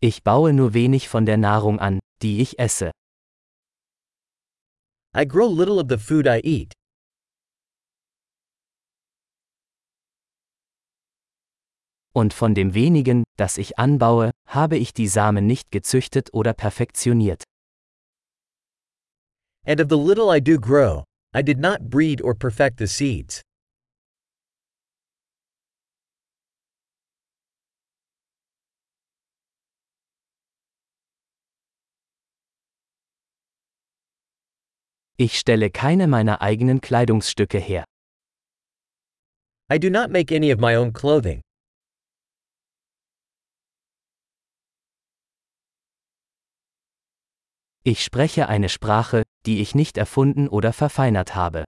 Ich baue nur wenig von der Nahrung an, die ich esse. I grow little of the food I eat. Und von dem wenigen, das ich anbaue, habe ich die Samen nicht gezüchtet oder perfektioniert. And of the little I do grow, I did not breed or perfect the seeds. Ich stelle keine meiner eigenen Kleidungsstücke her. I do not make any of my own clothing. Ich spreche eine Sprache, die ich nicht erfunden oder verfeinert habe.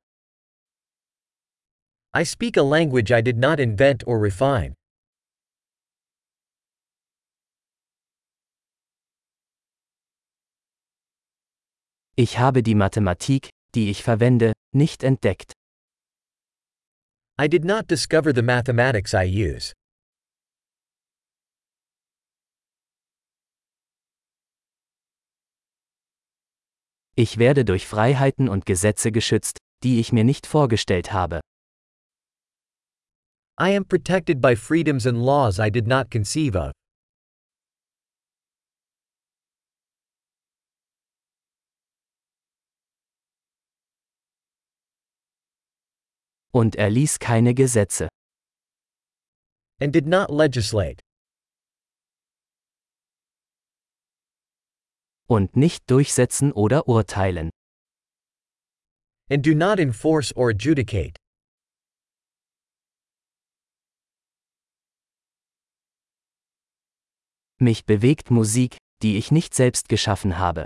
I speak a language I did not invent or refine. Ich habe die Mathematik, die ich verwende, nicht entdeckt. I did not discover the mathematics I use. Ich werde durch Freiheiten und Gesetze geschützt, die ich mir nicht vorgestellt habe. I am protected by freedoms and laws I did not conceive of. Und er ließ keine Gesetze. And did not legislate. Und nicht durchsetzen oder urteilen. And do not enforce or adjudicate. Mich bewegt Musik, die ich nicht selbst geschaffen habe.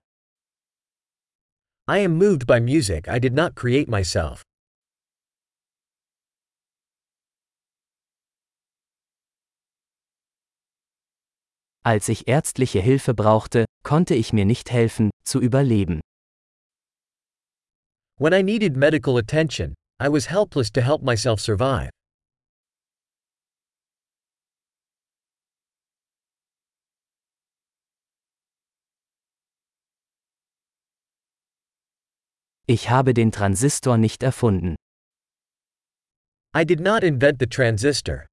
I am moved by music I did not create myself. Als ich ärztliche Hilfe brauchte, konnte ich mir nicht helfen, zu überleben. When I needed medical attention, I was helpless to help myself survive. Ich habe den Transistor nicht erfunden. I did not invent the transistor.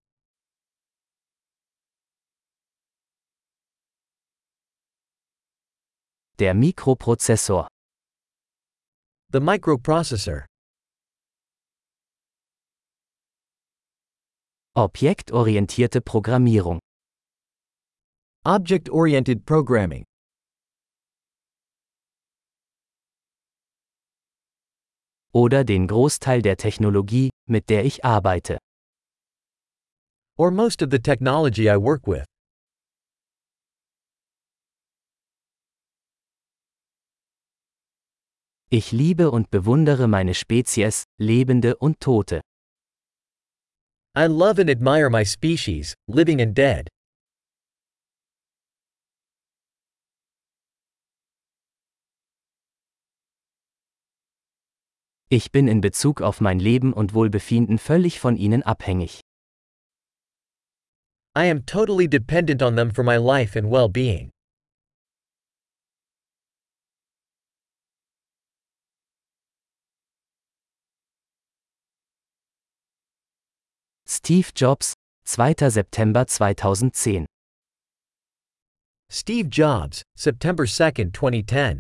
Der Mikroprozessor. The microprocessor. Objektorientierte Programmierung. Object oriented programming. Oder den Großteil der Technologie, mit der ich arbeite. Or most of the technology I work with. Ich liebe und bewundere meine Spezies, Lebende und Tote. I love and admire my species, living and dead. Ich bin in Bezug auf mein Leben und Wohlbefinden völlig von ihnen abhängig. I am totally dependent on them for my life and well Steve Jobs, 2. September 2010 Steve Jobs, September 2, 2010.